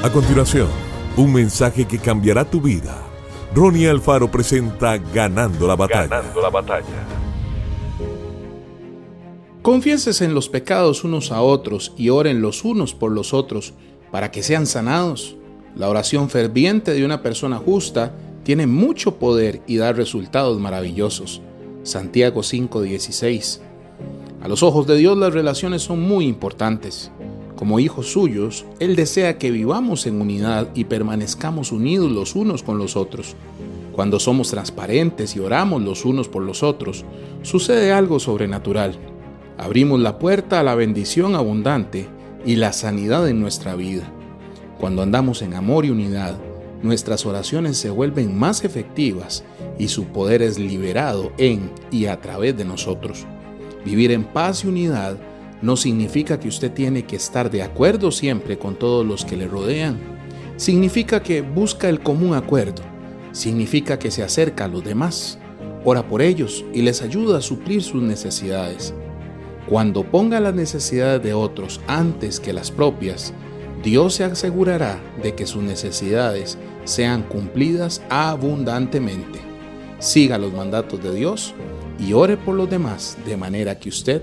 A continuación, un mensaje que cambiará tu vida. Ronnie Alfaro presenta Ganando la batalla. Ganando la batalla. Confiéses en los pecados unos a otros y oren los unos por los otros para que sean sanados. La oración ferviente de una persona justa tiene mucho poder y da resultados maravillosos. Santiago 5:16. A los ojos de Dios las relaciones son muy importantes. Como hijos suyos, Él desea que vivamos en unidad y permanezcamos unidos los unos con los otros. Cuando somos transparentes y oramos los unos por los otros, sucede algo sobrenatural. Abrimos la puerta a la bendición abundante y la sanidad en nuestra vida. Cuando andamos en amor y unidad, nuestras oraciones se vuelven más efectivas y su poder es liberado en y a través de nosotros. Vivir en paz y unidad no significa que usted tiene que estar de acuerdo siempre con todos los que le rodean. Significa que busca el común acuerdo. Significa que se acerca a los demás, ora por ellos y les ayuda a suplir sus necesidades. Cuando ponga las necesidades de otros antes que las propias, Dios se asegurará de que sus necesidades sean cumplidas abundantemente. Siga los mandatos de Dios y ore por los demás de manera que usted